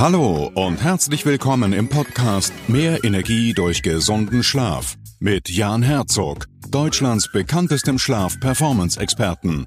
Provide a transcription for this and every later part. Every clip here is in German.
Hallo und herzlich willkommen im Podcast Mehr Energie durch gesunden Schlaf mit Jan Herzog, Deutschlands bekanntestem Schlaf-Performance-Experten.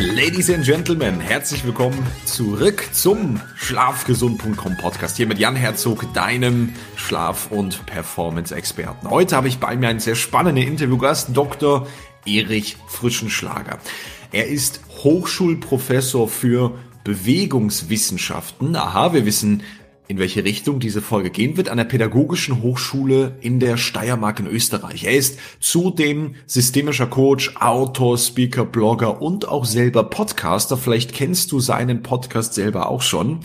Ladies and Gentlemen, herzlich willkommen zurück zum Schlafgesund.com Podcast. Hier mit Jan Herzog, deinem Schlaf- und Performance-Experten. Heute habe ich bei mir einen sehr spannenden Interviewgast, Dr. Erich Frischenschlager. Er ist Hochschulprofessor für Bewegungswissenschaften. Aha, wir wissen in welche Richtung diese Folge gehen wird, an der Pädagogischen Hochschule in der Steiermark in Österreich. Er ist zudem systemischer Coach, Autor, Speaker, Blogger und auch selber Podcaster. Vielleicht kennst du seinen Podcast selber auch schon.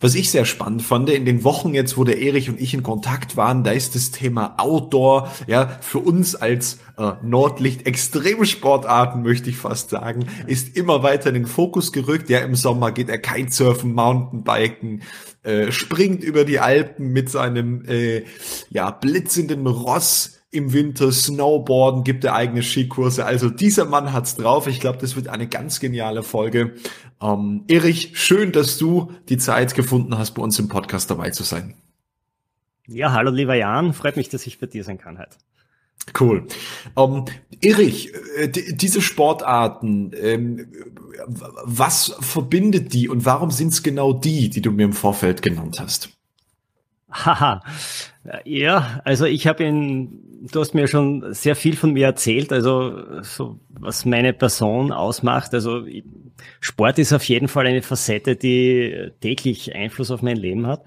Was ich sehr spannend fand, in den Wochen jetzt, wo der Erich und ich in Kontakt waren, da ist das Thema Outdoor, ja, für uns als äh, Nordlicht Extremsportarten, möchte ich fast sagen, ist immer weiter in den Fokus gerückt. Ja, im Sommer geht er Kitesurfen, Mountainbiken, äh, springt über die Alpen mit seinem, äh, ja, blitzenden Ross, im Winter Snowboarden, gibt er eigene Skikurse. Also dieser Mann hat's drauf. Ich glaube, das wird eine ganz geniale Folge. Ähm, Erich, schön, dass du die Zeit gefunden hast, bei uns im Podcast dabei zu sein. Ja, hallo lieber Jan, freut mich, dass ich bei dir sein kann heute. Cool. Ähm, Erich, äh, diese Sportarten, ähm, was verbindet die und warum sind es genau die, die du mir im Vorfeld genannt hast? Haha, ja, also ich habe ihn, du hast mir schon sehr viel von mir erzählt, also so was meine Person ausmacht. Also Sport ist auf jeden Fall eine Facette, die täglich Einfluss auf mein Leben hat.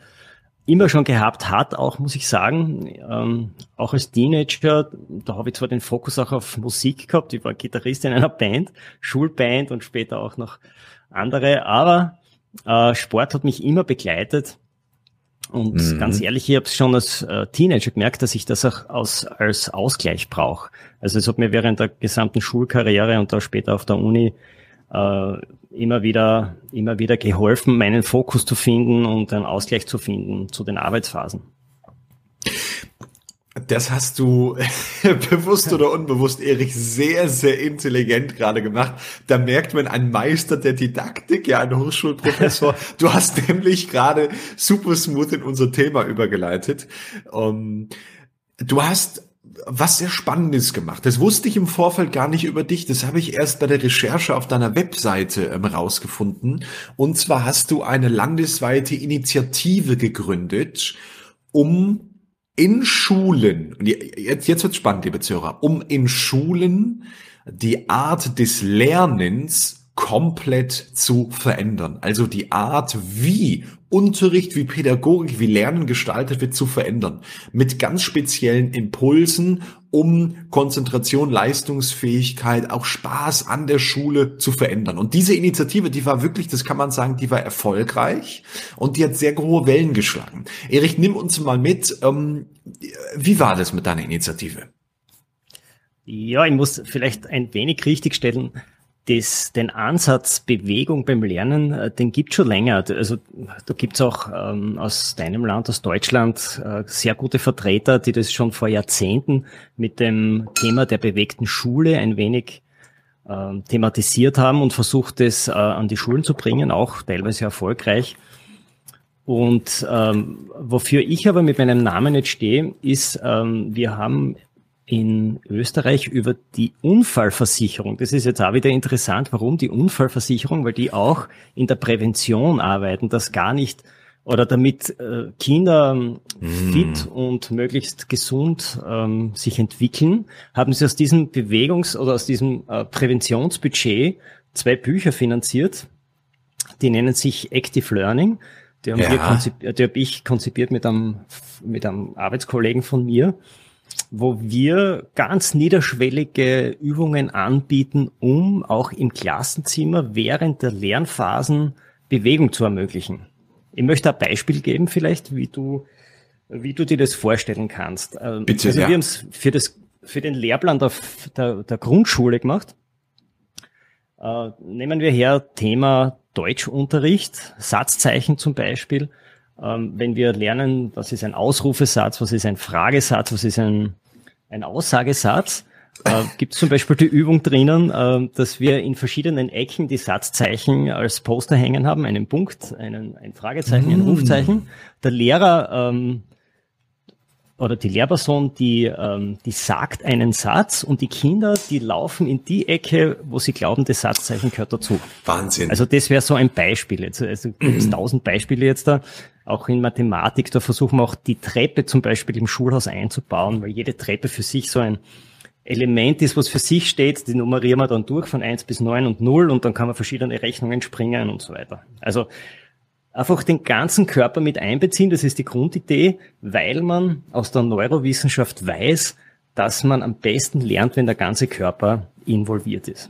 Immer schon gehabt hat, auch muss ich sagen, ähm, auch als Teenager, da habe ich zwar den Fokus auch auf Musik gehabt, ich war Gitarrist in einer Band, Schulband und später auch noch andere, aber äh, Sport hat mich immer begleitet und mhm. ganz ehrlich, ich habe es schon als äh, Teenager gemerkt, dass ich das auch aus, als Ausgleich brauche. Also es hat mir während der gesamten Schulkarriere und auch später auf der Uni äh, immer wieder, immer wieder geholfen, meinen Fokus zu finden und einen Ausgleich zu finden zu den Arbeitsphasen. Das hast du bewusst oder unbewusst, Erich, sehr, sehr intelligent gerade gemacht. Da merkt man ein Meister der Didaktik, ja, ein Hochschulprofessor. Du hast nämlich gerade super smooth in unser Thema übergeleitet. Um, ähm, du hast was sehr Spannendes gemacht. Das wusste ich im Vorfeld gar nicht über dich. Das habe ich erst bei der Recherche auf deiner Webseite ähm, rausgefunden. Und zwar hast du eine landesweite Initiative gegründet, um in Schulen, jetzt, jetzt wird spannend, liebe Zuhörer, um in Schulen die Art des Lernens komplett zu verändern. Also die Art, wie Unterricht, wie Pädagogik, wie Lernen gestaltet wird, zu verändern. Mit ganz speziellen Impulsen, um Konzentration, Leistungsfähigkeit, auch Spaß an der Schule zu verändern. Und diese Initiative, die war wirklich, das kann man sagen, die war erfolgreich und die hat sehr hohe Wellen geschlagen. Erich, nimm uns mal mit. Ähm, wie war das mit deiner Initiative? Ja, ich muss vielleicht ein wenig richtigstellen das, den Ansatz Bewegung beim Lernen, äh, den gibt schon länger. Also da gibt's auch ähm, aus deinem Land, aus Deutschland, äh, sehr gute Vertreter, die das schon vor Jahrzehnten mit dem Thema der bewegten Schule ein wenig äh, thematisiert haben und versucht es äh, an die Schulen zu bringen, auch teilweise erfolgreich. Und ähm, wofür ich aber mit meinem Namen nicht stehe, ist, ähm, wir haben in Österreich über die Unfallversicherung. Das ist jetzt auch wieder interessant. Warum die Unfallversicherung? Weil die auch in der Prävention arbeiten, dass gar nicht oder damit äh, Kinder mm. fit und möglichst gesund ähm, sich entwickeln, haben sie aus diesem Bewegungs- oder aus diesem äh, Präventionsbudget zwei Bücher finanziert. Die nennen sich Active Learning. Die habe ja. hab ich konzipiert mit einem, mit einem Arbeitskollegen von mir. Wo wir ganz niederschwellige Übungen anbieten, um auch im Klassenzimmer während der Lernphasen Bewegung zu ermöglichen. Ich möchte ein Beispiel geben vielleicht, wie du, wie du dir das vorstellen kannst. Ähm, Bitte, also ja. wir haben es für, das, für den Lehrplan der, der, der Grundschule gemacht. Äh, nehmen wir her Thema Deutschunterricht, Satzzeichen zum Beispiel. Ähm, wenn wir lernen, was ist ein Ausrufesatz, was ist ein Fragesatz, was ist ein, ein Aussagesatz, äh, gibt es zum Beispiel die Übung drinnen, äh, dass wir in verschiedenen Ecken die Satzzeichen als Poster hängen haben, einen Punkt, einen, ein Fragezeichen, mm. ein Rufzeichen. Der Lehrer ähm, oder die Lehrperson, die, ähm, die sagt einen Satz und die Kinder, die laufen in die Ecke, wo sie glauben, das Satzzeichen gehört dazu. Wahnsinn. Also das wäre so ein Beispiel. Jetzt, also gibt es tausend Beispiele jetzt da. Auch in Mathematik, da versuchen wir auch die Treppe zum Beispiel im Schulhaus einzubauen, weil jede Treppe für sich so ein Element ist, was für sich steht, die nummerieren wir dann durch von eins bis neun und null und dann kann man verschiedene Rechnungen springen und so weiter. Also einfach den ganzen Körper mit einbeziehen, das ist die Grundidee, weil man aus der Neurowissenschaft weiß, dass man am besten lernt, wenn der ganze Körper involviert ist.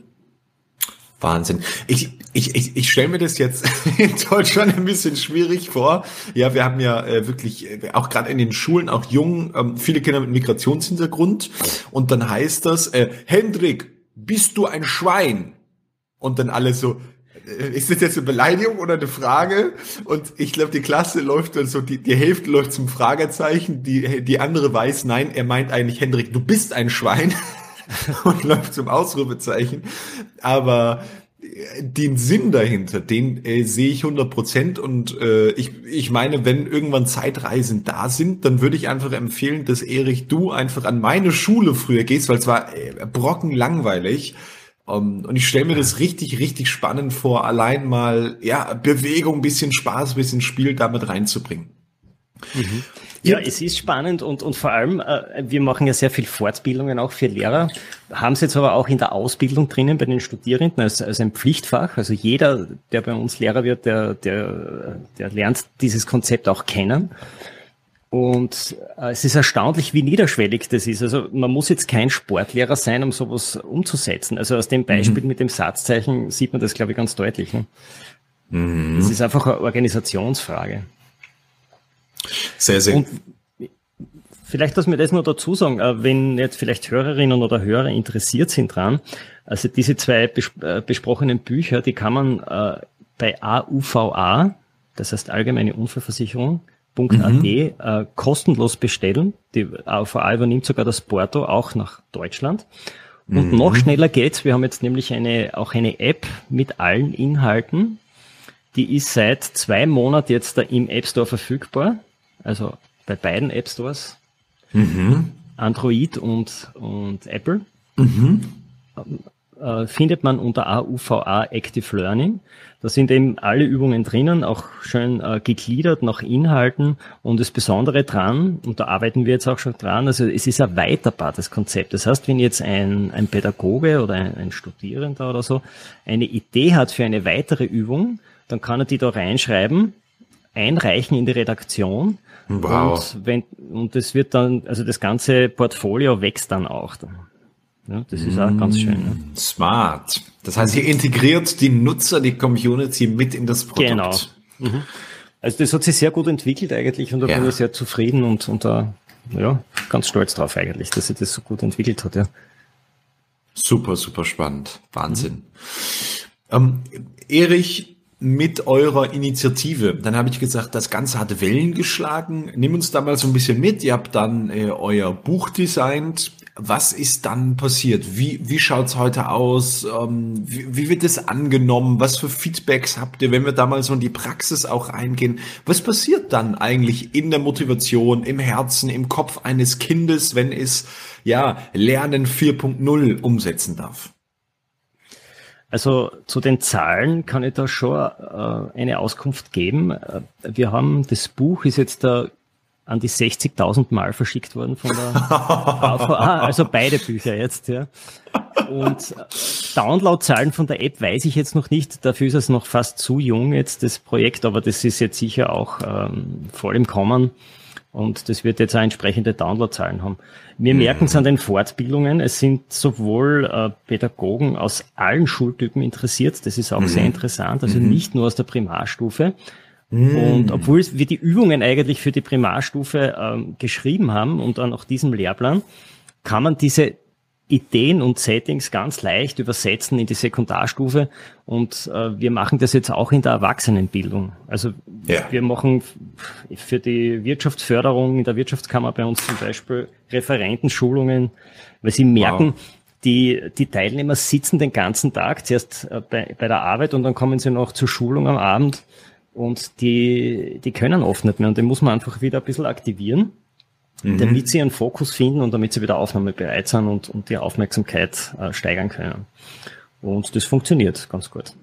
Wahnsinn. Ich, ich, ich, ich stelle mir das jetzt in Deutschland ein bisschen schwierig vor. Ja, wir haben ja äh, wirklich äh, auch gerade in den Schulen auch jung ähm, viele Kinder mit Migrationshintergrund und dann heißt das äh, Hendrik, bist du ein Schwein? Und dann alle so äh, ist das jetzt eine Beleidigung oder eine Frage? Und ich glaube, die Klasse läuft dann so, die, die Hälfte läuft zum Fragezeichen, die, die andere weiß, nein, er meint eigentlich, Hendrik, du bist ein Schwein. und läuft zum Ausrufezeichen. Aber äh, den Sinn dahinter, den äh, sehe ich 100 Prozent und äh, ich, ich meine, wenn irgendwann Zeitreisen da sind, dann würde ich einfach empfehlen, dass Erich, du einfach an meine Schule früher gehst, weil es war äh, brocken langweilig um, ähm, und ich stelle mir das richtig, richtig spannend vor, allein mal ja Bewegung, bisschen Spaß, bisschen Spiel damit reinzubringen. Mhm. Ja, es ist spannend und, und vor allem, äh, wir machen ja sehr viel Fortbildungen auch für Lehrer, haben es jetzt aber auch in der Ausbildung drinnen bei den Studierenden als, als ein Pflichtfach. Also jeder, der bei uns Lehrer wird, der, der, der lernt dieses Konzept auch kennen. Und äh, es ist erstaunlich, wie niederschwellig das ist. Also man muss jetzt kein Sportlehrer sein, um sowas umzusetzen. Also aus dem Beispiel mhm. mit dem Satzzeichen sieht man das, glaube ich, ganz deutlich. Ne? Mhm. Es ist einfach eine Organisationsfrage. Sehr, sehr. Und vielleicht, dass wir das nur dazu sagen, äh, wenn jetzt vielleicht Hörerinnen oder Hörer interessiert sind dran, also diese zwei bes äh, besprochenen Bücher, die kann man äh, bei AUVA, das heißt Allgemeine Unfallversicherung, Mhm. äh, kostenlos bestellen. Die AUVA übernimmt sogar das Porto auch nach Deutschland. Und mhm. noch schneller geht's. Wir haben jetzt nämlich eine, auch eine App mit allen Inhalten. Die ist seit zwei Monaten jetzt da im App Store verfügbar also bei beiden App Stores, mhm. Android und, und Apple, mhm. äh, findet man unter AUVA Active Learning. Da sind eben alle Übungen drinnen, auch schön äh, gegliedert nach Inhalten. Und das Besondere dran, und da arbeiten wir jetzt auch schon dran, also es ist erweiterbar, das Konzept. Das heißt, wenn jetzt ein, ein Pädagoge oder ein, ein Studierender oder so eine Idee hat für eine weitere Übung, dann kann er die da reinschreiben, einreichen in die Redaktion Wow. Und, wenn, und das wird dann, also das ganze Portfolio wächst dann auch. Ja, das ist auch ganz schön. Ne? Smart. Das heißt, ihr integriert die Nutzer, die Community mit in das Produkt. Genau. Mhm. Also das hat sich sehr gut entwickelt eigentlich und da ja. bin ich sehr zufrieden und, und da, ja, ganz stolz drauf eigentlich, dass sich das so gut entwickelt hat, ja. Super, super spannend. Wahnsinn. Mhm. Ähm, Erich, mit eurer Initiative. Dann habe ich gesagt, das Ganze hat Wellen geschlagen. Nimm uns da mal so ein bisschen mit. Ihr habt dann äh, euer Buch designt. Was ist dann passiert? Wie, wie schaut's heute aus? Ähm, wie, wie wird es angenommen? Was für Feedbacks habt ihr, wenn wir da mal so in die Praxis auch eingehen? Was passiert dann eigentlich in der Motivation, im Herzen, im Kopf eines Kindes, wenn es ja Lernen 4.0 umsetzen darf? Also zu den Zahlen kann ich da schon äh, eine Auskunft geben. Äh, wir haben, das Buch ist jetzt da an die 60.000 Mal verschickt worden von der VVA, also beide Bücher jetzt, ja. Und äh, Downloadzahlen von der App weiß ich jetzt noch nicht, dafür ist es noch fast zu jung jetzt, das Projekt, aber das ist jetzt sicher auch ähm, voll im Kommen. Und das wird jetzt auch entsprechende Downloadzahlen haben. Wir merken es an den Fortbildungen, es sind sowohl äh, Pädagogen aus allen Schultypen interessiert, das ist auch mhm. sehr interessant, also mhm. nicht nur aus der Primarstufe. Mhm. Und obwohl wir die Übungen eigentlich für die Primarstufe ähm, geschrieben haben und dann auch diesem Lehrplan, kann man diese Ideen und Settings ganz leicht übersetzen in die Sekundarstufe und äh, wir machen das jetzt auch in der Erwachsenenbildung. Also ja. wir machen für die Wirtschaftsförderung in der Wirtschaftskammer bei uns zum Beispiel Referentenschulungen, weil sie merken, wow. die, die Teilnehmer sitzen den ganzen Tag zuerst äh, bei, bei der Arbeit und dann kommen sie noch zur Schulung am Abend und die, die können oft nicht mehr und den muss man einfach wieder ein bisschen aktivieren mhm. damit sie ihren Fokus finden und damit sie wieder aufnahmebereit sind und, und die Aufmerksamkeit äh, steigern können. Und das funktioniert ganz gut.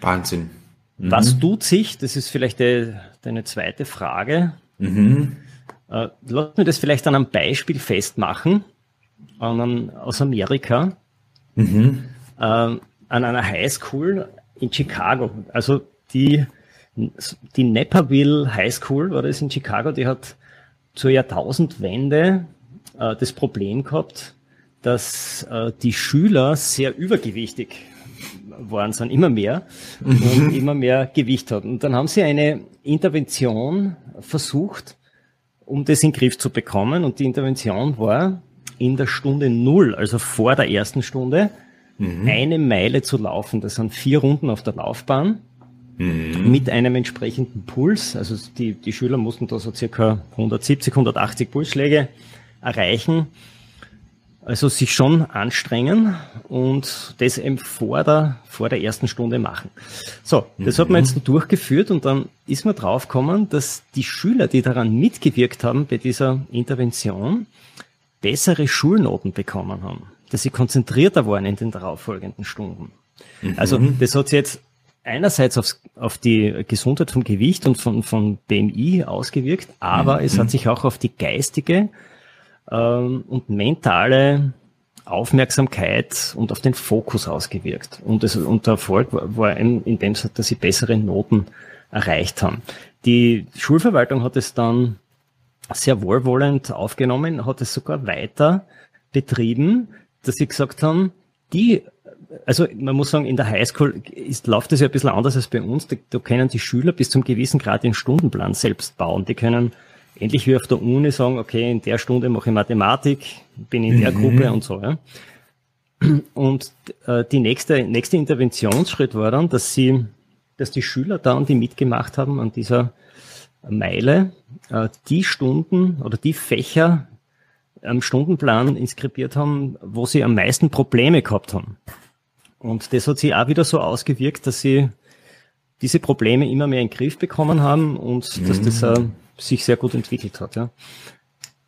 Wahnsinn. Mhm. Was tut sich, das ist vielleicht de, deine zweite Frage. Mhm. Äh, lass mir das vielleicht an einem Beispiel festmachen, an einem, aus Amerika, mhm. äh, an einer Highschool in Chicago. Also die, die Naperville High School war das in Chicago, die hat zur Jahrtausendwende äh, das Problem gehabt, dass äh, die Schüler sehr übergewichtig waren, sind immer mehr und mhm. immer mehr Gewicht hatten. Und dann haben sie eine Intervention versucht, um das in den Griff zu bekommen. Und die Intervention war in der Stunde Null, also vor der ersten Stunde, mhm. eine Meile zu laufen. Das sind vier Runden auf der Laufbahn mhm. mit einem entsprechenden Puls. Also die, die Schüler mussten da so circa 170, 180 Pulsschläge erreichen. Also sich schon anstrengen und das eben vor der, vor der ersten Stunde machen. So, das mhm. hat man jetzt durchgeführt und dann ist man draufgekommen, dass die Schüler, die daran mitgewirkt haben bei dieser Intervention, bessere Schulnoten bekommen haben, dass sie konzentrierter waren in den darauffolgenden Stunden. Mhm. Also das hat sich jetzt einerseits aufs, auf die Gesundheit vom Gewicht und von, von BMI ausgewirkt, aber mhm. es hat sich auch auf die geistige ähm, und mentale Aufmerksamkeit und auf den Fokus ausgewirkt. Und, es, und der Erfolg war, war in, in dem, dass sie bessere Noten erreicht haben. Die Schulverwaltung hat es dann sehr wohlwollend aufgenommen, hat es sogar weiter betrieben, dass sie gesagt haben, die also man muss sagen, in der Highschool ist, läuft das ja ein bisschen anders als bei uns. Da, da können die Schüler bis zum gewissen Grad den Stundenplan selbst bauen. Die können ähnlich wie auf der Uni sagen, okay, in der Stunde mache ich Mathematik, bin in der mhm. Gruppe und so. Ja. Und äh, die nächste, nächste Interventionsschritt war dann, dass sie, dass die Schüler dann, die mitgemacht haben an dieser Meile, äh, die Stunden oder die Fächer am Stundenplan inskribiert haben, wo sie am meisten Probleme gehabt haben. Und das hat sich auch wieder so ausgewirkt, dass sie diese Probleme immer mehr in den Griff bekommen haben und mhm. dass das äh, sich sehr gut entwickelt hat. Ja.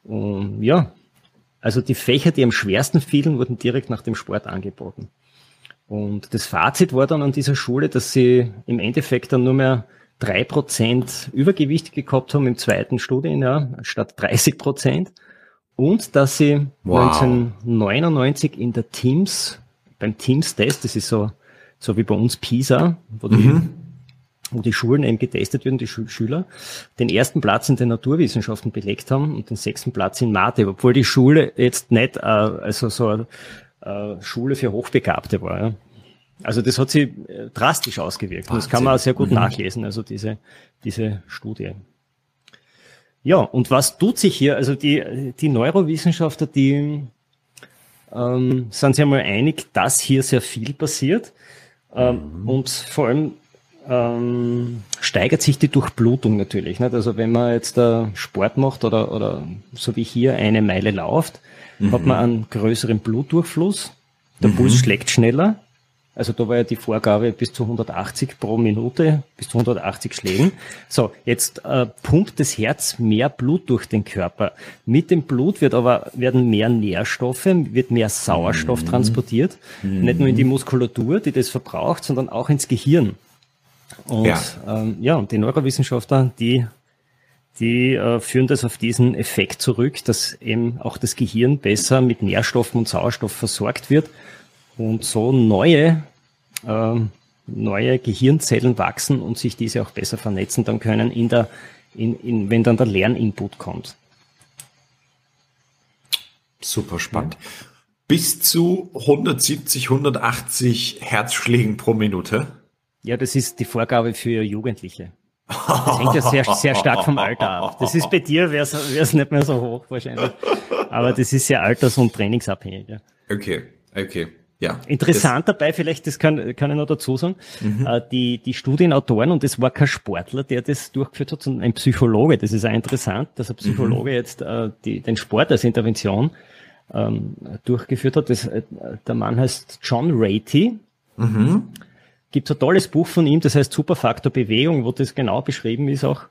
Und ja, also die Fächer, die am schwersten fielen, wurden direkt nach dem Sport angeboten. Und das Fazit war dann an dieser Schule, dass sie im Endeffekt dann nur mehr drei Prozent Übergewicht gehabt haben im zweiten Studienjahr statt 30 Prozent. Und dass sie wow. 1999 in der Teams beim Teams-Test, das ist so, so wie bei uns PISA, wo die, mhm. wo die Schulen eben getestet werden, die Schul Schüler, den ersten Platz in den Naturwissenschaften belegt haben und den sechsten Platz in Mathe, obwohl die Schule jetzt nicht äh, also so eine äh, Schule für Hochbegabte war. Ja. Also das hat sich äh, drastisch ausgewirkt. Und das kann man auch sehr gut mhm. nachlesen, also diese, diese Studie. Ja, und was tut sich hier? Also die, die Neurowissenschaftler, die ähm, sind sich einmal einig, dass hier sehr viel passiert. Ähm, mhm. Und vor allem ähm, steigert sich die Durchblutung natürlich. Nicht? Also wenn man jetzt äh, Sport macht oder, oder so wie hier eine Meile läuft, mhm. hat man einen größeren Blutdurchfluss. Der mhm. Puls schlägt schneller. Also da war ja die Vorgabe bis zu 180 pro Minute, bis zu 180 Schlägen. So, jetzt äh, pumpt das Herz mehr Blut durch den Körper. Mit dem Blut wird aber, werden mehr Nährstoffe, wird mehr Sauerstoff mhm. transportiert. Mhm. Nicht nur in die Muskulatur, die das verbraucht, sondern auch ins Gehirn. Und ja, ähm, ja und die Neurowissenschaftler, die die äh, führen das auf diesen Effekt zurück, dass eben auch das Gehirn besser mit Nährstoffen und Sauerstoff versorgt wird und so neue, äh, neue Gehirnzellen wachsen und sich diese auch besser vernetzen dann können in der in, in, wenn dann der Lerninput kommt. Super spannend. Ja. Bis zu 170, 180 Herzschlägen pro Minute. Ja, das ist die Vorgabe für Jugendliche. Das hängt ja sehr, sehr stark vom Alter ab. Das ist bei dir, wäre es nicht mehr so hoch wahrscheinlich. Aber das ist sehr alters- und trainingsabhängig. Ja. Okay, okay. Ja, Interessant dabei, vielleicht, das kann, kann ich noch dazu sagen, mhm. äh, die, die Studienautoren, und das war kein Sportler, der das durchgeführt hat, sondern ein Psychologe. Das ist auch interessant, dass ein Psychologe mhm. jetzt äh, die, den Sport als Intervention ähm, durchgeführt hat. Das, äh, der Mann heißt John Ratey. Mhm. Gibt ein tolles Buch von ihm, das heißt Superfaktor Bewegung, wo das genau beschrieben ist auch.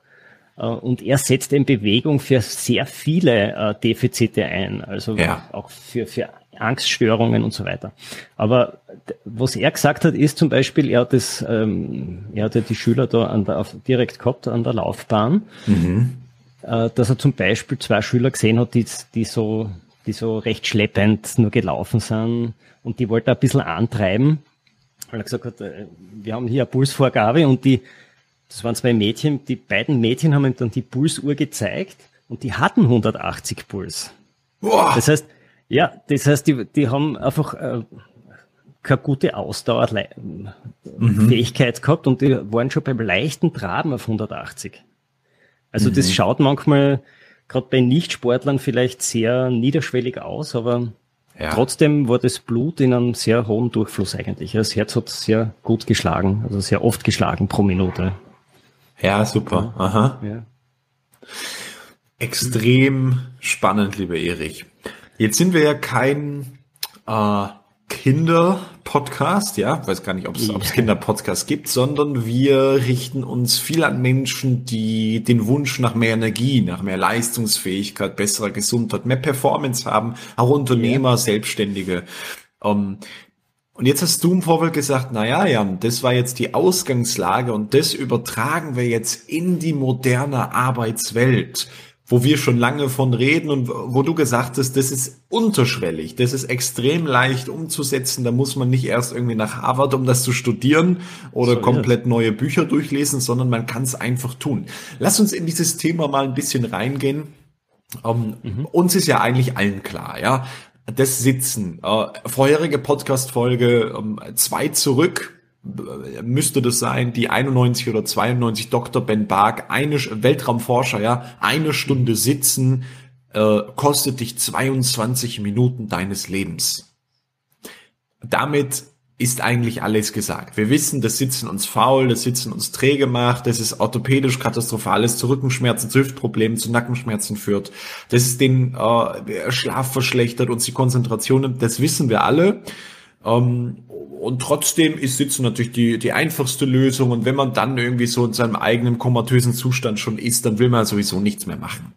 Äh, und er setzt in Bewegung für sehr viele äh, Defizite ein, also ja. auch für, für Angststörungen und so weiter. Aber was er gesagt hat, ist zum Beispiel, er hat das, ähm, er hatte die Schüler da an der, auf, direkt gehabt an der Laufbahn, mhm. äh, dass er zum Beispiel zwei Schüler gesehen hat, die, die so, die so recht schleppend nur gelaufen sind und die wollte er ein bisschen antreiben, weil er gesagt hat, äh, wir haben hier eine Pulsvorgabe und die, das waren zwei Mädchen, die beiden Mädchen haben ihm dann die Pulsuhr gezeigt und die hatten 180 Puls. Boah. Das heißt, ja, das heißt, die, die haben einfach äh, keine gute Ausdauerfähigkeit mhm. gehabt und die waren schon beim leichten Traben auf 180. Also mhm. das schaut manchmal gerade bei Nichtsportlern vielleicht sehr niederschwellig aus, aber ja. trotzdem war das Blut in einem sehr hohen Durchfluss eigentlich. Das Herz hat sehr gut geschlagen, also sehr oft geschlagen pro Minute. Ja, super. Aha. Ja. Extrem spannend, lieber Erich. Jetzt sind wir ja kein äh, Kinder-Podcast, ja, weiß gar nicht, ob es ja. Kinder-Podcast gibt, sondern wir richten uns viel an Menschen, die den Wunsch nach mehr Energie, nach mehr Leistungsfähigkeit, besserer Gesundheit, mehr Performance haben, auch Unternehmer, ja. Selbstständige. Ähm, und jetzt hast du im Vorfeld gesagt, na ja, Jan, das war jetzt die Ausgangslage und das übertragen wir jetzt in die moderne Arbeitswelt wo wir schon lange von reden und wo du gesagt hast, das ist unterschwellig, das ist extrem leicht umzusetzen, da muss man nicht erst irgendwie nach Harvard, um das zu studieren oder so komplett neue Bücher durchlesen, sondern man kann es einfach tun. Lass uns in dieses Thema mal ein bisschen reingehen. Ähm, mhm. Uns ist ja eigentlich allen klar, ja, das Sitzen. Äh, vorherige Podcast-Folge ähm, zwei zurück, müsste das sein, die 91 oder 92 Dr. Ben Bark, eine Weltraumforscher, ja, eine Stunde sitzen, äh, kostet dich 22 Minuten deines Lebens. Damit ist eigentlich alles gesagt. Wir wissen, das Sitzen uns faul, das Sitzen uns träge macht, das ist orthopädisch katastrophales zu Rückenschmerzen, zu Hüftproblemen, zu Nackenschmerzen führt, das ist den äh, Schlaf verschlechtert, uns die Konzentration, das wissen wir alle. Ähm, und trotzdem ist Sitzen natürlich die, die einfachste Lösung. Und wenn man dann irgendwie so in seinem eigenen komatösen Zustand schon ist, dann will man sowieso nichts mehr machen.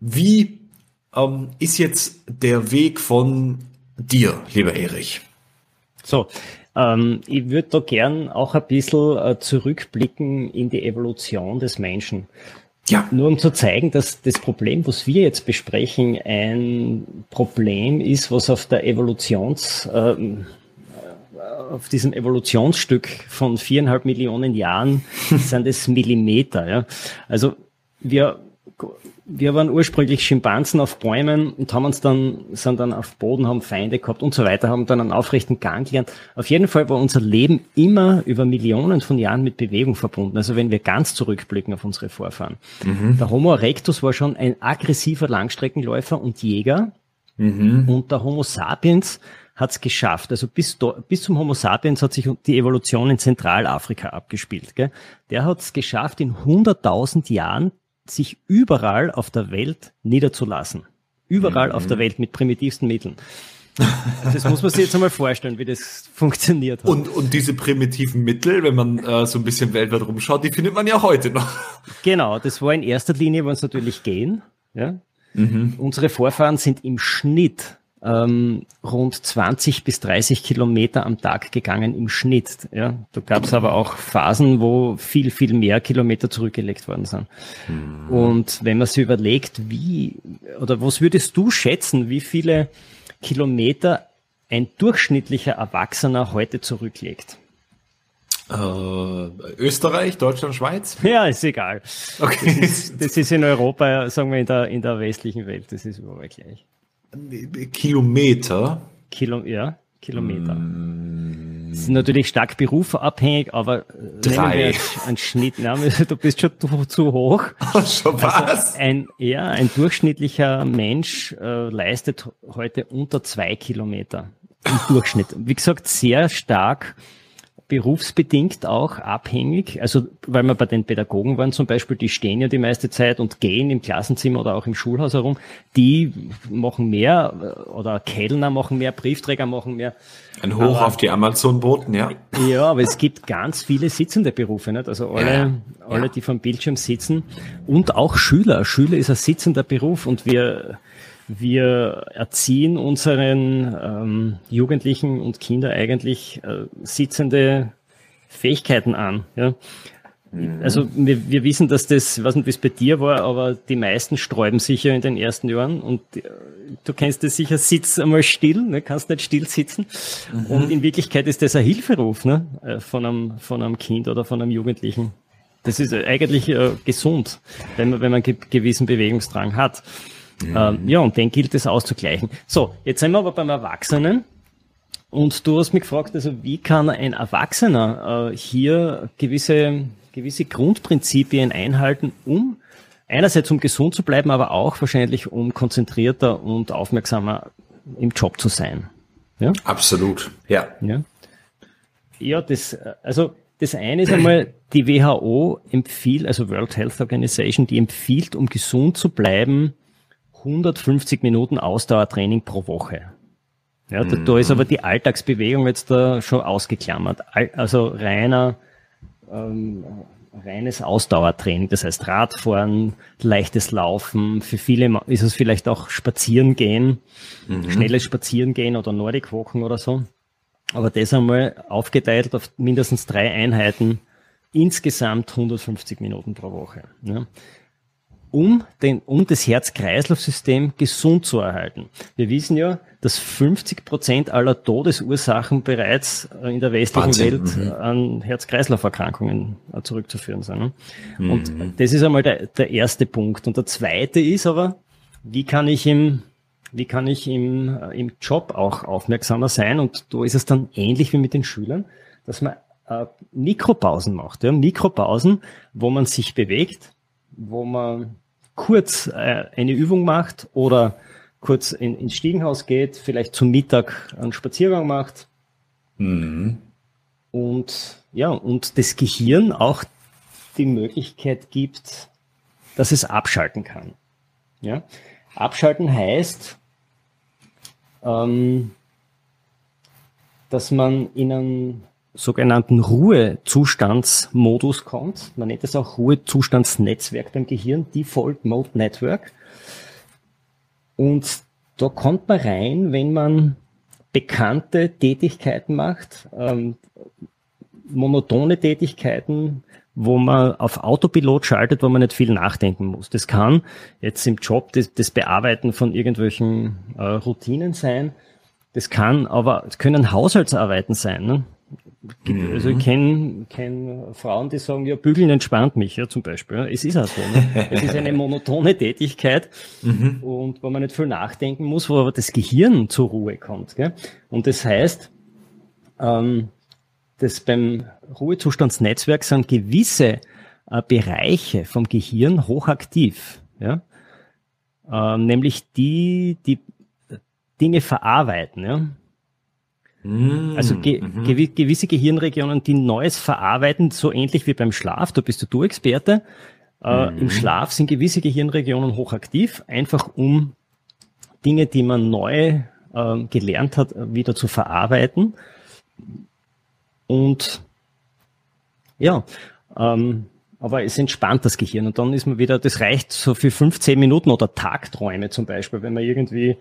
Wie ähm, ist jetzt der Weg von dir, lieber Erich? So, ähm, ich würde da gern auch ein bisschen äh, zurückblicken in die Evolution des Menschen. Ja. Nur um zu zeigen, dass das Problem, was wir jetzt besprechen, ein Problem ist, was auf der Evolutions, äh, auf diesem Evolutionsstück von viereinhalb Millionen Jahren sind es Millimeter. Ja. Also wir wir waren ursprünglich Schimpansen auf Bäumen und haben uns dann, sind dann auf Boden, haben Feinde gehabt und so weiter, haben dann einen aufrechten Gang gelernt. Auf jeden Fall war unser Leben immer über Millionen von Jahren mit Bewegung verbunden. Also wenn wir ganz zurückblicken auf unsere Vorfahren. Mhm. Der Homo erectus war schon ein aggressiver Langstreckenläufer und Jäger. Mhm. Und der Homo sapiens hat es geschafft. Also bis, do, bis zum Homo sapiens hat sich die Evolution in Zentralafrika abgespielt. Gell? Der hat es geschafft, in 100.000 Jahren sich überall auf der Welt niederzulassen. Überall mhm. auf der mhm. Welt mit primitivsten Mitteln. Das muss man sich jetzt einmal vorstellen, wie das funktioniert hat. Und, und diese primitiven Mittel, wenn man äh, so ein bisschen weltweit rumschaut, die findet man ja heute noch. Genau, das war in erster Linie, wollen es natürlich gehen. Ja? Mhm. Unsere Vorfahren sind im Schnitt ähm, rund 20 bis 30 Kilometer am Tag gegangen im Schnitt. Ja, da gab es aber auch Phasen, wo viel, viel mehr Kilometer zurückgelegt worden sind. Mhm. Und wenn man sich überlegt, wie oder was würdest du schätzen, wie viele Kilometer ein durchschnittlicher Erwachsener heute zurücklegt? Äh, Österreich, Deutschland, Schweiz? Ja, ist egal. Okay. Das ist, das ist in Europa, sagen wir in der, in der westlichen Welt, das ist überall gleich. Kilometer? Kilo, ja, Kilometer. Mm. Das ist natürlich stark berufabhängig, aber äh, Drei. ein Schnitt, na, du bist schon zu, zu hoch. schon was? Also ein, ja, ein durchschnittlicher Mensch äh, leistet heute unter zwei Kilometer im Durchschnitt. Wie gesagt, sehr stark berufsbedingt auch abhängig. Also weil wir bei den Pädagogen waren zum Beispiel, die stehen ja die meiste Zeit und gehen im Klassenzimmer oder auch im Schulhaus herum. Die machen mehr oder Kellner machen mehr, Briefträger machen mehr. Ein Hoch aber, auf die Amazon-Boten, ja. Ja, aber es gibt ganz viele sitzende Berufe, nicht? Also alle, ja, alle, die vom Bildschirm sitzen und auch Schüler. Schüler ist ein sitzender Beruf und wir wir erziehen unseren ähm, Jugendlichen und Kinder eigentlich äh, sitzende Fähigkeiten an. Ja? Mhm. Also wir, wir wissen, dass das, ich weiß nicht, wie es bei dir war, aber die meisten sträuben sich ja in den ersten Jahren und äh, du kennst es sicher, sitz einmal still, ne? kannst nicht still sitzen. Mhm. Und in Wirklichkeit ist das ein Hilferuf ne? Äh, von, einem, von einem Kind oder von einem Jugendlichen. Das ist eigentlich äh, gesund, wenn man, wenn man einen gewissen Bewegungsdrang hat. Mhm. Ähm, ja, und den gilt es auszugleichen. So, jetzt sind wir aber beim Erwachsenen. Und du hast mich gefragt, also wie kann ein Erwachsener äh, hier gewisse, gewisse Grundprinzipien einhalten, um einerseits um gesund zu bleiben, aber auch wahrscheinlich um konzentrierter und aufmerksamer im Job zu sein. Ja? Absolut, ja. Ja, ja das, also das eine ist einmal, die WHO empfiehlt, also World Health Organization, die empfiehlt, um gesund zu bleiben, 150 Minuten Ausdauertraining pro Woche. Ja, da, da ist aber die Alltagsbewegung jetzt da schon ausgeklammert. Also reiner, ähm, reines Ausdauertraining, das heißt Radfahren, leichtes Laufen, für viele ist es vielleicht auch Spazieren gehen, mhm. schnelles Spazieren gehen oder Nordic Walken oder so. Aber das einmal aufgeteilt auf mindestens drei Einheiten, insgesamt 150 Minuten pro Woche. Ja um, den, um das Herz-Kreislauf-System gesund zu erhalten. Wir wissen ja, dass 50 Prozent aller Todesursachen bereits äh, in der westlichen Wahnsinn. Welt mhm. an Herz-Kreislauf-Erkrankungen äh, zurückzuführen sind. Ne? Mhm. Und das ist einmal der, der erste Punkt. Und der zweite ist aber, wie kann ich im wie kann ich im, äh, im Job auch aufmerksamer sein? Und da ist es dann ähnlich wie mit den Schülern, dass man äh, Mikropausen macht. Ja? Mikropausen, wo man sich bewegt, wo man kurz äh, eine Übung macht oder kurz in, ins Stiegenhaus geht, vielleicht zum Mittag einen Spaziergang macht. Mhm. Und ja, und das Gehirn auch die Möglichkeit gibt, dass es abschalten kann. Ja? Abschalten heißt, ähm, dass man in einen sogenannten Ruhezustandsmodus kommt. Man nennt es auch Ruhezustandsnetzwerk beim Gehirn, Default Mode Network. Und da kommt man rein, wenn man bekannte Tätigkeiten macht, ähm, monotone Tätigkeiten, wo man auf Autopilot schaltet, wo man nicht viel nachdenken muss. Das kann jetzt im Job das, das Bearbeiten von irgendwelchen äh, Routinen sein. Das kann aber, es können Haushaltsarbeiten sein. Ne? Mhm. Also ich kenne kenn Frauen, die sagen, ja, bügeln entspannt mich, ja, zum Beispiel. Es ist auch so. Ne? Es ist eine monotone Tätigkeit mhm. und wo man nicht viel nachdenken muss, wo aber das Gehirn zur Ruhe kommt. Gell? Und das heißt, ähm, dass beim Ruhezustandsnetzwerk sind gewisse äh, Bereiche vom Gehirn hochaktiv. Ja? Ähm, nämlich die, die Dinge verarbeiten. Ja? Mm, also ge mhm. gew gewisse Gehirnregionen, die Neues verarbeiten, so ähnlich wie beim Schlaf, da bist du du Experte. Äh, mhm. Im Schlaf sind gewisse Gehirnregionen hochaktiv, einfach um Dinge, die man neu äh, gelernt hat, wieder zu verarbeiten. Und ja, ähm, aber es entspannt das Gehirn und dann ist man wieder, das reicht so für 15 Minuten oder Tagträume zum Beispiel, wenn man irgendwie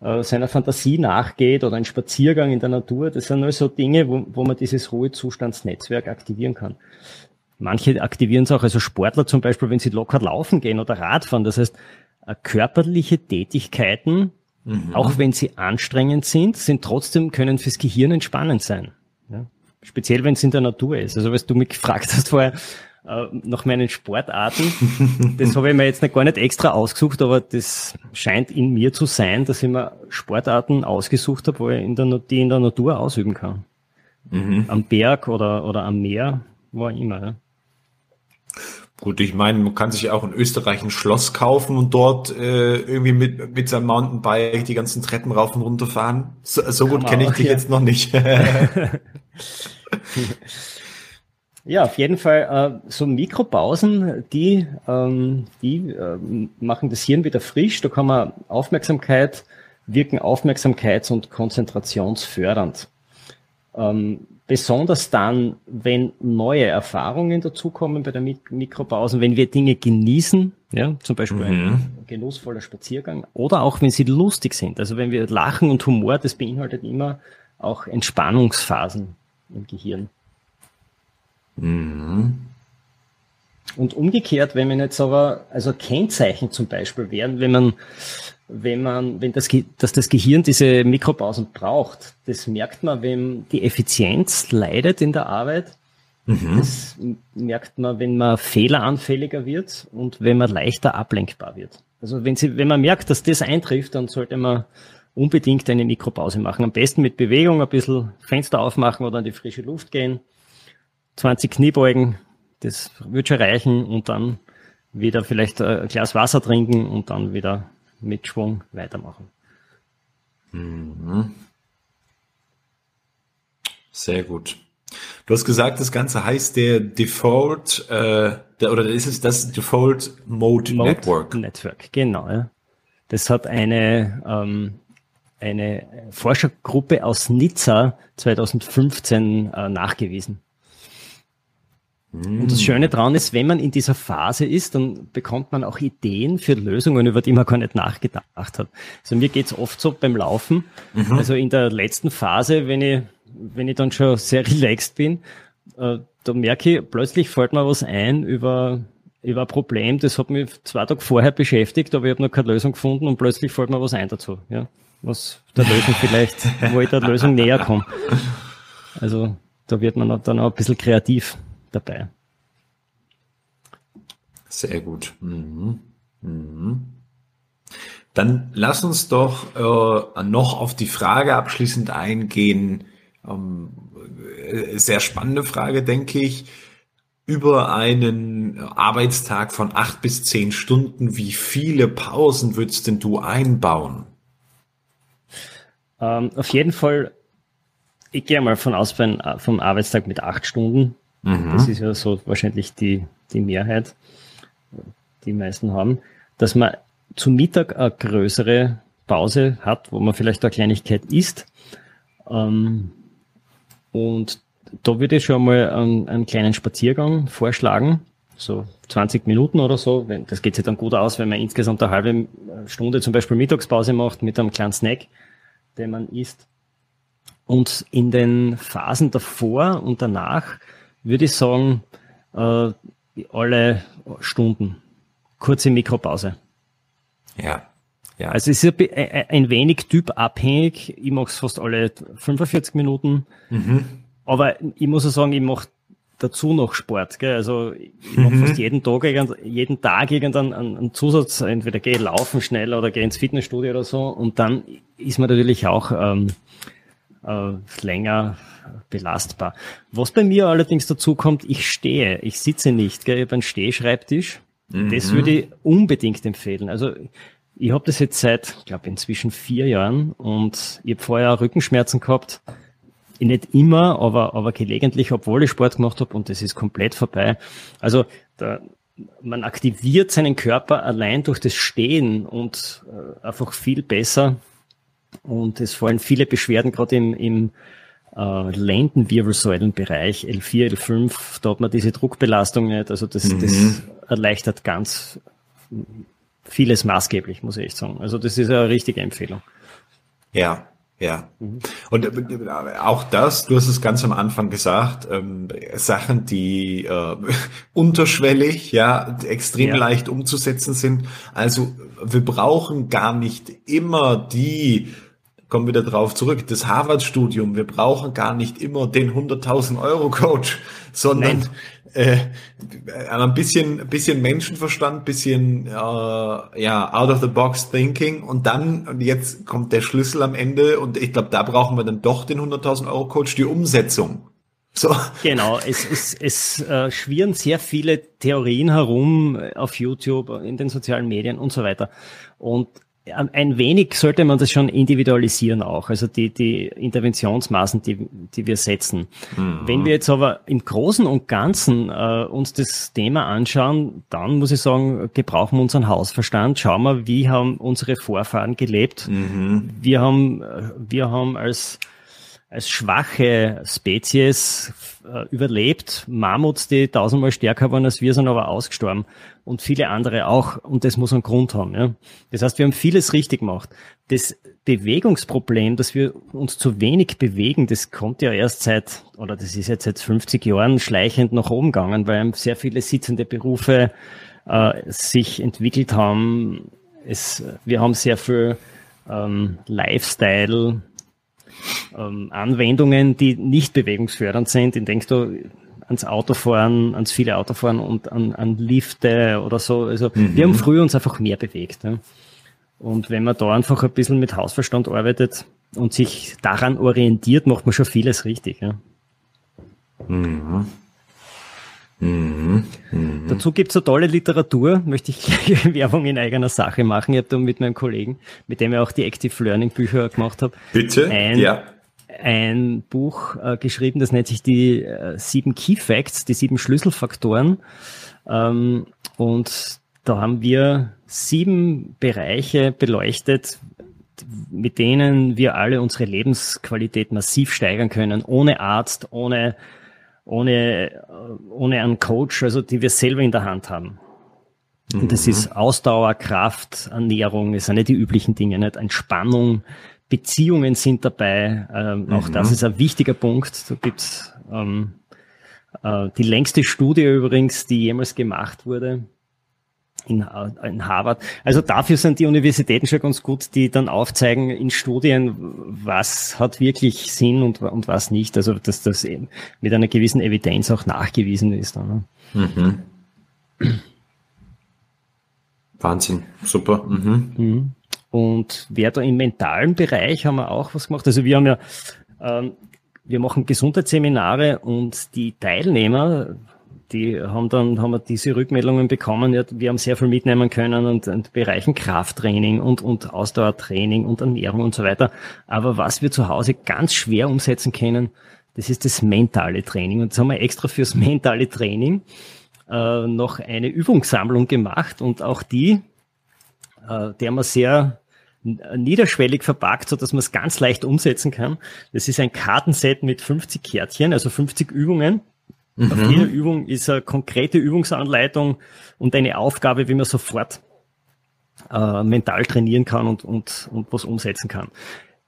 äh, seiner Fantasie nachgeht oder ein Spaziergang in der Natur, das sind nur so Dinge, wo, wo man dieses Ruhezustandsnetzwerk aktivieren kann. Manche aktivieren es auch, also Sportler zum Beispiel, wenn sie locker laufen gehen oder Radfahren. Das heißt, äh, körperliche Tätigkeiten, mhm. auch wenn sie anstrengend sind, sind trotzdem, können fürs Gehirn entspannend sein. Ja? speziell wenn es in der Natur ist. Also was du mich gefragt hast vorher äh, nach meinen Sportarten, das habe ich mir jetzt nicht, gar nicht extra ausgesucht, aber das scheint in mir zu sein, dass ich mir Sportarten ausgesucht habe, wo ich in der, die in der Natur ausüben kann. Mhm. Am Berg oder, oder am Meer, wo immer. Ja. Gut, ich meine, man kann sich auch in Österreich ein Schloss kaufen und dort äh, irgendwie mit, mit seinem Mountainbike die ganzen Treppen rauf und runter fahren. So, so gut kenne ich dich ja. jetzt noch nicht. ja, auf jeden Fall äh, so Mikropausen, die, ähm, die äh, machen das Hirn wieder frisch. Da kann man Aufmerksamkeit, wirken aufmerksamkeits- und konzentrationsfördernd. Ähm, Besonders dann, wenn neue Erfahrungen dazukommen bei der Mik Mikropausen, wenn wir Dinge genießen, ja, zum Beispiel mhm. ein genussvoller Spaziergang, oder auch wenn sie lustig sind. Also wenn wir lachen und Humor, das beinhaltet immer auch Entspannungsphasen im Gehirn. Mhm. Und umgekehrt, wenn man jetzt aber, also Kennzeichen zum Beispiel wären, wenn man wenn man, wenn das, dass das Gehirn diese Mikropausen braucht, das merkt man, wenn die Effizienz leidet in der Arbeit. Mhm. Das merkt man, wenn man fehleranfälliger wird und wenn man leichter ablenkbar wird. Also wenn sie, wenn man merkt, dass das eintrifft, dann sollte man unbedingt eine Mikropause machen. Am besten mit Bewegung, ein bisschen Fenster aufmachen oder in die frische Luft gehen. 20 Kniebeugen, das wird schon reichen und dann wieder vielleicht ein Glas Wasser trinken und dann wieder mit Schwung weitermachen. Mhm. Sehr gut. Du hast gesagt, das Ganze heißt der Default, äh, der, oder ist es das Default Mode, Mode Network? Network, genau. Ja. Das hat eine, ähm, eine Forschergruppe aus Nizza 2015 äh, nachgewiesen. Und das Schöne daran ist, wenn man in dieser Phase ist, dann bekommt man auch Ideen für Lösungen, über die man gar nicht nachgedacht hat. Also mir geht's oft so beim Laufen. Mhm. Also in der letzten Phase, wenn ich, wenn ich dann schon sehr relaxed bin, äh, da merke ich, plötzlich fällt mir was ein über, über ein Problem, das hat mich zwei Tage vorher beschäftigt, aber ich habe noch keine Lösung gefunden und plötzlich fällt mir was ein dazu. Ja, was der Lösung vielleicht, wo ich der Lösung näher komme. Also da wird man dann auch ein bisschen kreativ dabei. Sehr gut. Mhm. Mhm. Dann lass uns doch äh, noch auf die Frage abschließend eingehen. Ähm, äh, sehr spannende Frage, denke ich. Über einen Arbeitstag von acht bis zehn Stunden, wie viele Pausen würdest denn du einbauen? Ähm, auf jeden Fall, ich gehe mal von aus vom Arbeitstag mit acht Stunden. Mhm. Das ist ja so wahrscheinlich die, die Mehrheit, die meisten haben, dass man zu Mittag eine größere Pause hat, wo man vielleicht eine Kleinigkeit isst. Ähm, und da würde ich schon mal einen, einen, kleinen Spaziergang vorschlagen, so 20 Minuten oder so. Wenn, das geht sich dann gut aus, wenn man insgesamt eine halbe Stunde zum Beispiel Mittagspause macht mit einem kleinen Snack, den man isst. Und in den Phasen davor und danach würde ich sagen, äh, alle Stunden. Kurze Mikropause. Ja. Ja. Also es ist ein wenig typabhängig. Ich mache es fast alle 45 Minuten. Mhm. Aber ich muss auch sagen, ich mache dazu noch Sport. Gell? Also ich mache mhm. fast jeden Tag, jeden Tag irgendeinen einen Zusatz, entweder gehe laufen schnell oder gehe ins Fitnessstudio oder so. Und dann ist man natürlich auch ähm, äh, länger belastbar. Was bei mir allerdings dazu kommt, ich stehe, ich sitze nicht, gell? ich habe einen Stehschreibtisch. Mhm. Das würde ich unbedingt empfehlen. Also ich habe das jetzt seit, glaube inzwischen vier Jahren und ich habe vorher Rückenschmerzen gehabt. Nicht immer, aber, aber gelegentlich, obwohl ich Sport gemacht habe und das ist komplett vorbei. Also da, man aktiviert seinen Körper allein durch das Stehen und äh, einfach viel besser. Und es fallen viele Beschwerden gerade im, im äh, Lendenwirbelsäulenbereich, L4, L5, da hat man diese Druckbelastung nicht. Also das, mhm. das erleichtert ganz vieles maßgeblich, muss ich echt sagen. Also das ist eine richtige Empfehlung. Ja, ja. Mhm. Und äh, auch das, du hast es ganz am Anfang gesagt, ähm, Sachen, die äh, unterschwellig, ja, extrem ja. leicht umzusetzen sind. Also wir brauchen gar nicht immer die kommen wieder drauf zurück. Das Harvard-Studium, wir brauchen gar nicht immer den 100.000 Euro Coach, sondern äh, ein bisschen, bisschen Menschenverstand, bisschen äh, ja out of the box thinking und dann und jetzt kommt der Schlüssel am Ende und ich glaube, da brauchen wir dann doch den 100.000 Euro Coach, die Umsetzung. So. Genau, es, es, es äh, schwirren sehr viele Theorien herum auf YouTube, in den sozialen Medien und so weiter. Und ein wenig sollte man das schon individualisieren auch, also die, die Interventionsmaßen, die, die wir setzen. Mhm. Wenn wir jetzt aber im Großen und Ganzen äh, uns das Thema anschauen, dann muss ich sagen, gebrauchen wir unseren Hausverstand, schauen wir, wie haben unsere Vorfahren gelebt. Mhm. Wir haben, wir haben als als schwache Spezies äh, überlebt. Mammuts, die tausendmal stärker waren als wir, sind aber ausgestorben. Und viele andere auch. Und das muss einen Grund haben. Ja. Das heißt, wir haben vieles richtig gemacht. Das Bewegungsproblem, dass wir uns zu wenig bewegen, das kommt ja erst seit, oder das ist jetzt seit 50 Jahren schleichend nach oben gegangen, weil sehr viele sitzende Berufe äh, sich entwickelt haben. Es, wir haben sehr viel ähm, Lifestyle, ähm, Anwendungen, die nicht bewegungsfördernd sind. In denkst du ans Autofahren, ans viele Autofahren und an, an Lifte oder so. Also mhm. wir haben früher uns einfach mehr bewegt. Ja. Und wenn man da einfach ein bisschen mit Hausverstand arbeitet und sich daran orientiert, macht man schon vieles richtig. Ja. Mhm. Mhm, mh. Dazu gibt's so tolle Literatur, möchte ich gleich Werbung in eigener Sache machen. Ich habe da mit meinem Kollegen, mit dem ich auch die Active Learning Bücher gemacht habe, Bitte? Ein, ja. ein Buch äh, geschrieben, das nennt sich die äh, sieben Key Facts, die sieben Schlüsselfaktoren. Ähm, und da haben wir sieben Bereiche beleuchtet, mit denen wir alle unsere Lebensqualität massiv steigern können, ohne Arzt, ohne ohne, ohne einen Coach, also die wir selber in der Hand haben. Mhm. Und das ist Ausdauer, Kraft, Ernährung, das sind nicht die üblichen Dinge, nicht Entspannung, Beziehungen sind dabei. Ähm, auch das mhm. ist ein wichtiger Punkt. Da gibt's ähm, äh, die längste Studie übrigens, die jemals gemacht wurde in, äh, in Harvard. Also dafür sind die Universitäten schon ganz gut, die dann aufzeigen in Studien, was hat wirklich Sinn und, und was nicht. Also dass das eben mit einer gewissen Evidenz auch nachgewiesen ist. Dann, ne? mhm. Wahnsinn, super. Mhm. Mhm. Und wer da im mentalen Bereich haben wir auch was gemacht. Also wir haben ja, ähm, wir machen Gesundheitsseminare und die Teilnehmer, die haben dann haben wir diese Rückmeldungen bekommen. Ja, wir haben sehr viel mitnehmen können und, und Bereichen Krafttraining und, und Ausdauertraining und Ernährung und so weiter. Aber was wir zu Hause ganz schwer umsetzen können, das ist das mentale Training. Und das haben wir extra fürs mentale Training äh, noch eine Übungssammlung gemacht und auch die, äh, der man sehr niederschwellig verpackt, so dass man es ganz leicht umsetzen kann. Das ist ein Kartenset mit 50 Kärtchen, also 50 Übungen Mhm. Auf jeder Übung ist eine konkrete Übungsanleitung und eine Aufgabe, wie man sofort äh, mental trainieren kann und, und, und was umsetzen kann.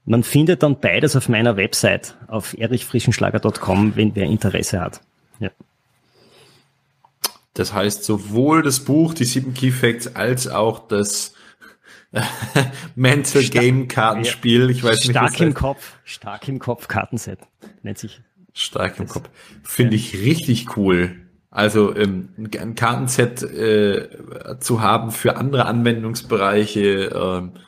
Man findet dann beides auf meiner Website auf erichfrischenschlager.com, wenn wer Interesse hat. Ja. Das heißt, sowohl das Buch, die sieben Key Facts, als auch das Mental Game Kartenspiel. Ich weiß stark nicht. Stark im Kopf, stark im Kopf Kartenset nennt sich. Stark im Kopf. Finde ich richtig cool. Also ähm, ein Kartenset äh, zu haben für andere Anwendungsbereiche, äh,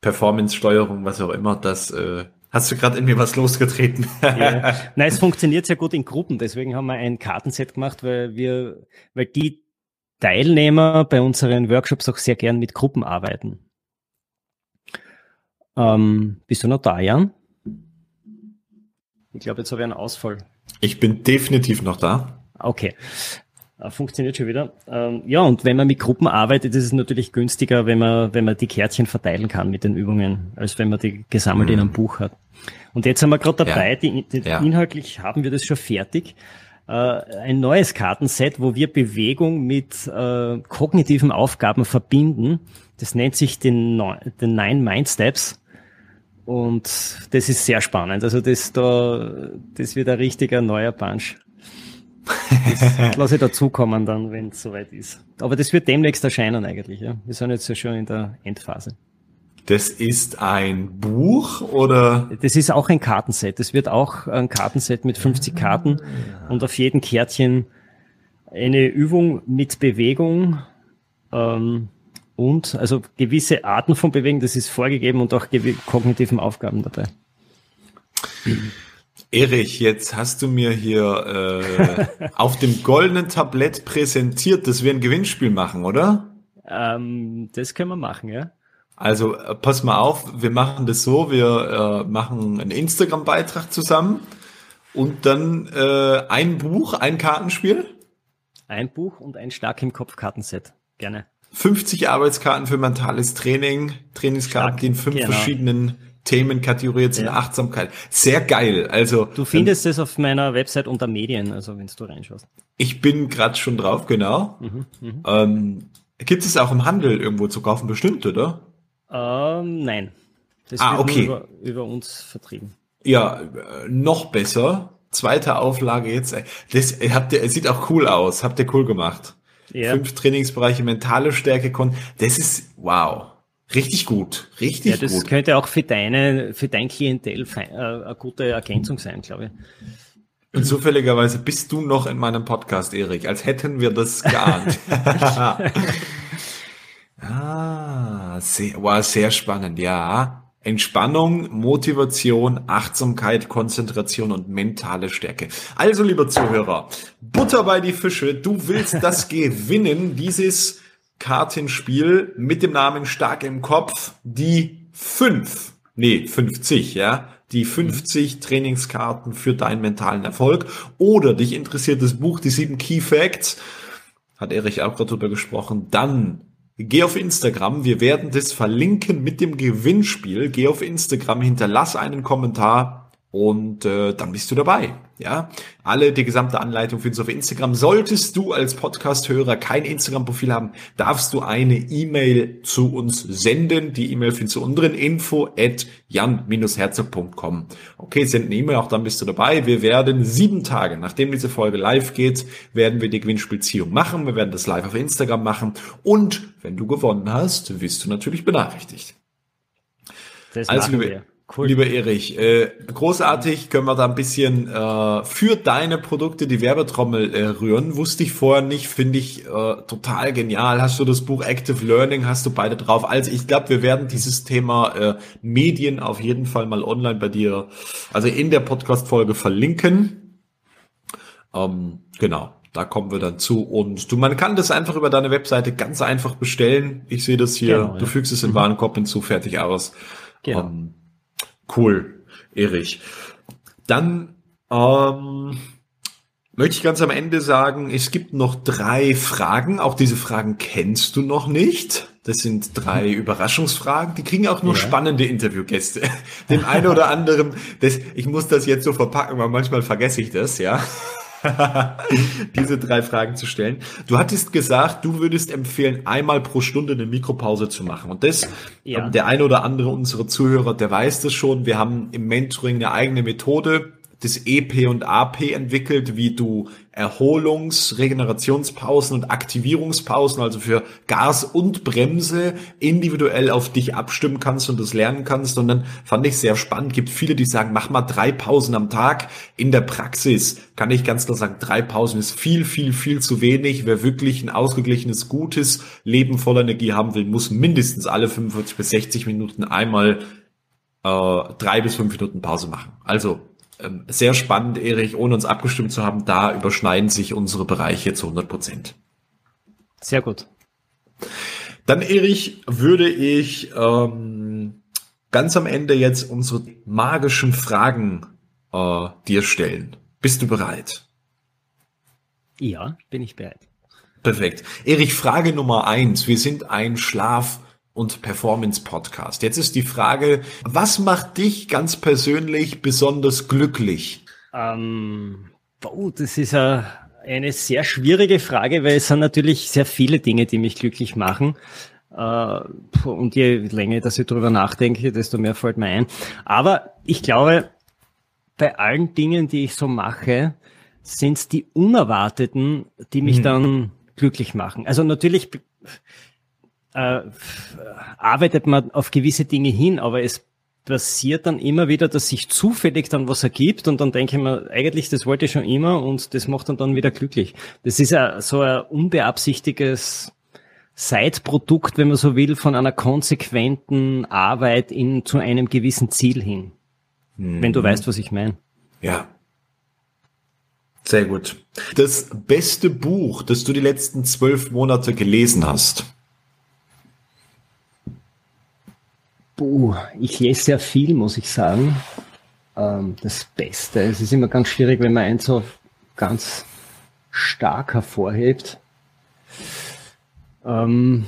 Performance-Steuerung, was auch immer, das äh, hast du gerade in mir was losgetreten. ja. Nein, es funktioniert sehr gut in Gruppen, deswegen haben wir ein Kartenset gemacht, weil wir, weil die Teilnehmer bei unseren Workshops auch sehr gern mit Gruppen arbeiten. Ähm, bist du noch da, Jan? Ich glaube, jetzt habe ich einen Ausfall. Ich bin definitiv noch da. Okay. Äh, funktioniert schon wieder. Ähm, ja, und wenn man mit Gruppen arbeitet, ist es natürlich günstiger, wenn man, wenn man die Kärtchen verteilen kann mit den Übungen, als wenn man die gesammelt mhm. in einem Buch hat. Und jetzt sind wir gerade dabei, ja. die, die, ja. inhaltlich haben wir das schon fertig. Äh, ein neues Kartenset, wo wir Bewegung mit äh, kognitiven Aufgaben verbinden. Das nennt sich den, den Nine Mind Steps. Und das ist sehr spannend. Also das da, das wird ein richtiger neuer Punch. Das lasse ich dazukommen dann, wenn es soweit ist. Aber das wird demnächst erscheinen eigentlich, ja. Wir sind jetzt ja schon in der Endphase. Das ist ein Buch oder? Das ist auch ein Kartenset. Das wird auch ein Kartenset mit 50 Karten und auf jedem Kärtchen eine Übung mit Bewegung ähm, und also gewisse Arten von Bewegung, das ist vorgegeben und auch kognitiven Aufgaben dabei. Erich, jetzt hast du mir hier äh, auf dem goldenen Tablett präsentiert, dass wir ein Gewinnspiel machen, oder? Ähm, das können wir machen, ja. Also äh, pass mal auf, wir machen das so, wir äh, machen einen Instagram-Beitrag zusammen und dann äh, ein Buch, ein Kartenspiel. Ein Buch und ein stark im Kopf Kartenset. Gerne. 50 Arbeitskarten für mentales Training, Trainingskarten, stark, die in fünf genau. verschiedenen Themen kategoriert sind, ja. Achtsamkeit. Sehr geil. Also du findest es auf meiner Website unter Medien, also wenn du reinschaust. Ich bin gerade schon drauf, genau. Mhm, mh. ähm, gibt es auch im Handel irgendwo zu kaufen, bestimmt, oder? Ähm, nein. Das ah, wird okay. über, über uns vertrieben. Ja, äh, noch besser. Zweite Auflage jetzt. Das habt ihr, sieht auch cool aus. Habt ihr cool gemacht. Ja. Fünf Trainingsbereiche, mentale Stärke, das ist wow. Richtig gut, richtig ja, das gut. könnte auch für deine, für dein Klientel äh, eine gute Ergänzung sein, glaube ich. Und zufälligerweise bist du noch in meinem Podcast, Erik, als hätten wir das geahnt. ah, sehr, wow, sehr spannend, ja. Entspannung, Motivation, Achtsamkeit, Konzentration und mentale Stärke. Also, lieber Zuhörer, Butter bei die Fische, du willst das gewinnen, dieses Kartenspiel mit dem Namen Stark im Kopf, die fünf, nee, 50, ja, die 50 Trainingskarten für deinen mentalen Erfolg. Oder dich interessiert das Buch, die sieben Key Facts, hat Erich auch gerade drüber gesprochen, dann Geh auf Instagram, wir werden das verlinken mit dem Gewinnspiel. Geh auf Instagram, hinterlass einen Kommentar, und äh, dann bist du dabei. Ja, alle die gesamte Anleitung findest du auf Instagram. Solltest du als Podcast-Hörer kein Instagram-Profil haben, darfst du eine E-Mail zu uns senden. Die E-Mail findest du unten info at jan-herzog.com. Okay, send eine E-Mail, auch dann bist du dabei. Wir werden sieben Tage, nachdem diese Folge live geht, werden wir die Gewinnspielziehung machen. Wir werden das live auf Instagram machen. Und wenn du gewonnen hast, wirst du natürlich benachrichtigt. Das also, machen wir. Cool. Lieber Erich, äh, großartig, können wir da ein bisschen äh, für deine Produkte die Werbetrommel äh, rühren. Wusste ich vorher nicht, finde ich äh, total genial. Hast du das Buch Active Learning, hast du beide drauf. Also ich glaube, wir werden dieses Thema äh, Medien auf jeden Fall mal online bei dir, also in der Podcast-Folge verlinken. Ähm, genau, da kommen wir dann zu. Und du, man kann das einfach über deine Webseite ganz einfach bestellen. Ich sehe das hier, genau, du fügst es in mhm. Warenkorb hinzu, fertig aus. Genau. Ähm, Cool, Erich. Dann ähm, möchte ich ganz am Ende sagen, es gibt noch drei Fragen. Auch diese Fragen kennst du noch nicht. Das sind drei Überraschungsfragen. Die kriegen auch nur ja. spannende Interviewgäste. Dem einen oder anderen, das, ich muss das jetzt so verpacken, weil manchmal vergesse ich das, ja. diese drei Fragen zu stellen. Du hattest gesagt, du würdest empfehlen, einmal pro Stunde eine Mikropause zu machen. Und das, ja. der eine oder andere unserer Zuhörer, der weiß das schon. Wir haben im Mentoring eine eigene Methode, das EP und AP entwickelt, wie du Erholungs-, Regenerationspausen und Aktivierungspausen, also für Gas und Bremse, individuell auf dich abstimmen kannst und das lernen kannst. Und dann fand ich sehr spannend. Gibt viele, die sagen, mach mal drei Pausen am Tag. In der Praxis kann ich ganz klar sagen, drei Pausen ist viel, viel, viel zu wenig. Wer wirklich ein ausgeglichenes, gutes Leben voller Energie haben will, muss mindestens alle 45 bis 60 Minuten einmal äh, drei bis fünf Minuten Pause machen. Also sehr spannend, Erich, ohne uns abgestimmt zu haben, da überschneiden sich unsere Bereiche zu 100 Prozent. Sehr gut. Dann, Erich, würde ich ähm, ganz am Ende jetzt unsere magischen Fragen äh, dir stellen. Bist du bereit? Ja, bin ich bereit. Perfekt. Erich, Frage Nummer eins. Wir sind ein Schlaf- und Performance Podcast. Jetzt ist die Frage, was macht dich ganz persönlich besonders glücklich? Ähm, oh, das ist eine, eine sehr schwierige Frage, weil es sind natürlich sehr viele Dinge, die mich glücklich machen. Äh, und je länger, dass ich darüber nachdenke, desto mehr fällt mir ein. Aber ich glaube, bei allen Dingen, die ich so mache, sind es die Unerwarteten, die mich mhm. dann glücklich machen. Also natürlich äh, arbeitet man auf gewisse Dinge hin, aber es passiert dann immer wieder, dass sich zufällig dann was ergibt und dann denke ich mir, eigentlich, das wollte ich schon immer und das macht dann dann wieder glücklich. Das ist ja so ein unbeabsichtiges Side-Produkt, wenn man so will, von einer konsequenten Arbeit in, zu einem gewissen Ziel hin. Mhm. Wenn du mhm. weißt, was ich meine. Ja. Sehr gut. Das beste Buch, das du die letzten zwölf Monate gelesen hast. Puh, ich lese sehr viel, muss ich sagen. Ähm, das Beste. Es ist immer ganz schwierig, wenn man eins so ganz stark hervorhebt. Ähm,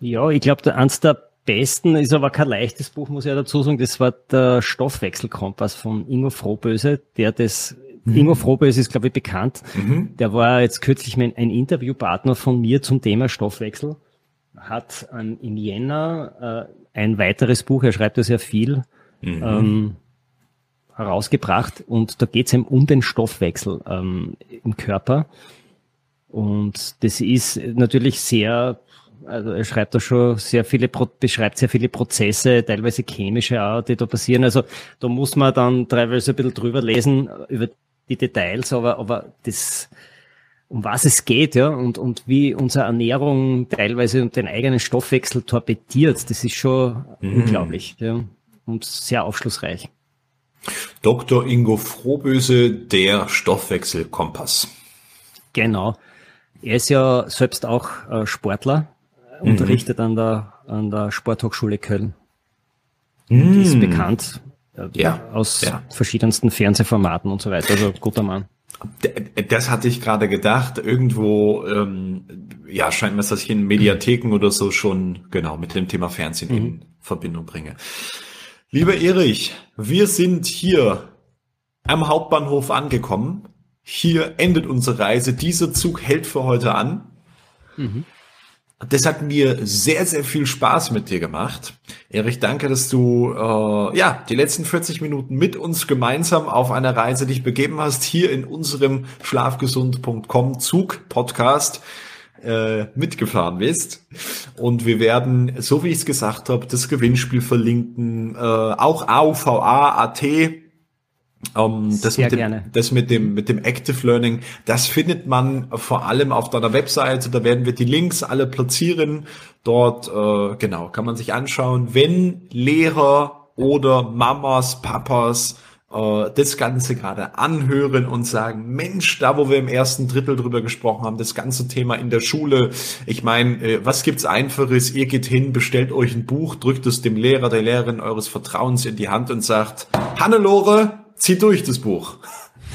ja, ich glaube, eins der besten ist aber kein leichtes Buch, muss ich ja dazu sagen. Das war der Stoffwechselkompass von Ingo Frohböse, der das mhm. Ingo Frohböse ist, glaube ich, bekannt. Mhm. Der war jetzt kürzlich ein Interviewpartner von mir zum Thema Stoffwechsel. Hat ähm, im Jänner äh, ein weiteres Buch, er schreibt ja sehr viel, mhm. ähm, herausgebracht und da geht es ihm um den Stoffwechsel ähm, im Körper. Und das ist natürlich sehr, also er schreibt da schon sehr viele, beschreibt sehr viele Prozesse, teilweise chemische auch, die da passieren. Also da muss man dann teilweise ein bisschen drüber lesen, über die Details, aber, aber das, um was es geht, ja, und, und wie unsere Ernährung teilweise den eigenen Stoffwechsel torpediert, das ist schon mhm. unglaublich, ja, und sehr aufschlussreich. Dr. Ingo Frohböse, der Stoffwechselkompass. Genau. Er ist ja selbst auch äh, Sportler, mhm. unterrichtet an der, an der Sporthochschule Köln. Mhm. Ist bekannt äh, ja. aus ja. verschiedensten Fernsehformaten und so weiter. Also guter Mann. Das hatte ich gerade gedacht. Irgendwo, ähm, ja, scheint mir, dass ich in Mediatheken oder so schon genau mit dem Thema Fernsehen mhm. in Verbindung bringe. Lieber Erich, wir sind hier am Hauptbahnhof angekommen hier endet unsere Reise. Dieser Zug hält für heute an. Mhm. Das hat mir sehr, sehr viel Spaß mit dir gemacht. Erich, danke, dass du äh, ja die letzten 40 Minuten mit uns gemeinsam auf einer Reise dich begeben hast, hier in unserem schlafgesund.com Zug-Podcast äh, mitgefahren bist. Und wir werden, so wie ich es gesagt habe, das Gewinnspiel verlinken, äh, auch AUVA.at um, das, mit dem, das mit dem, mit dem Active Learning, das findet man vor allem auf deiner Webseite. Da werden wir die Links alle platzieren. Dort, äh, genau, kann man sich anschauen. Wenn Lehrer oder Mamas, Papas äh, das Ganze gerade anhören und sagen, Mensch, da wo wir im ersten Drittel drüber gesprochen haben, das ganze Thema in der Schule. Ich meine, äh, was gibt's Einfaches? Ihr geht hin, bestellt euch ein Buch, drückt es dem Lehrer, der Lehrerin eures Vertrauens in die Hand und sagt, Hannelore, zieh durch das Buch.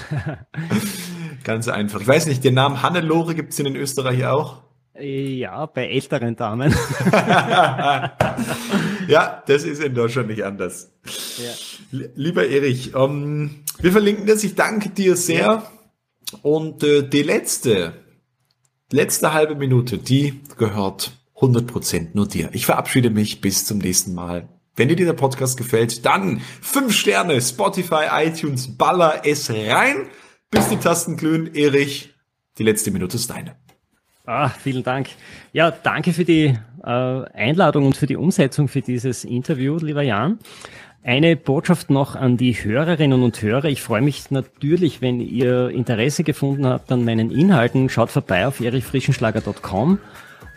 Ganz einfach. Ich weiß nicht, den Namen Hannelore gibt es in Österreich auch? Ja, bei älteren Damen. ja, das ist in Deutschland nicht anders. Ja. Lieber Erich, ähm, wir verlinken das. Ich danke dir sehr. Ja. Und äh, die letzte, letzte halbe Minute, die gehört 100% nur dir. Ich verabschiede mich bis zum nächsten Mal. Wenn dir dieser Podcast gefällt, dann fünf Sterne, Spotify, iTunes, baller es rein, bis die Tasten glühen. Erich, die letzte Minute ist deine. Ah, vielen Dank. Ja, danke für die äh, Einladung und für die Umsetzung für dieses Interview, lieber Jan. Eine Botschaft noch an die Hörerinnen und Hörer. Ich freue mich natürlich, wenn ihr Interesse gefunden habt an meinen Inhalten. Schaut vorbei auf erichfrischenschlager.com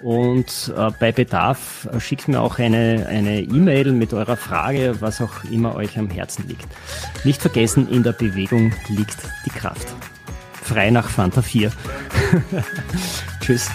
und äh, bei Bedarf äh, schickt mir auch eine eine E-Mail mit eurer Frage, was auch immer euch am Herzen liegt. Nicht vergessen, in der Bewegung liegt die Kraft. Frei nach Fanta 4. Tschüss.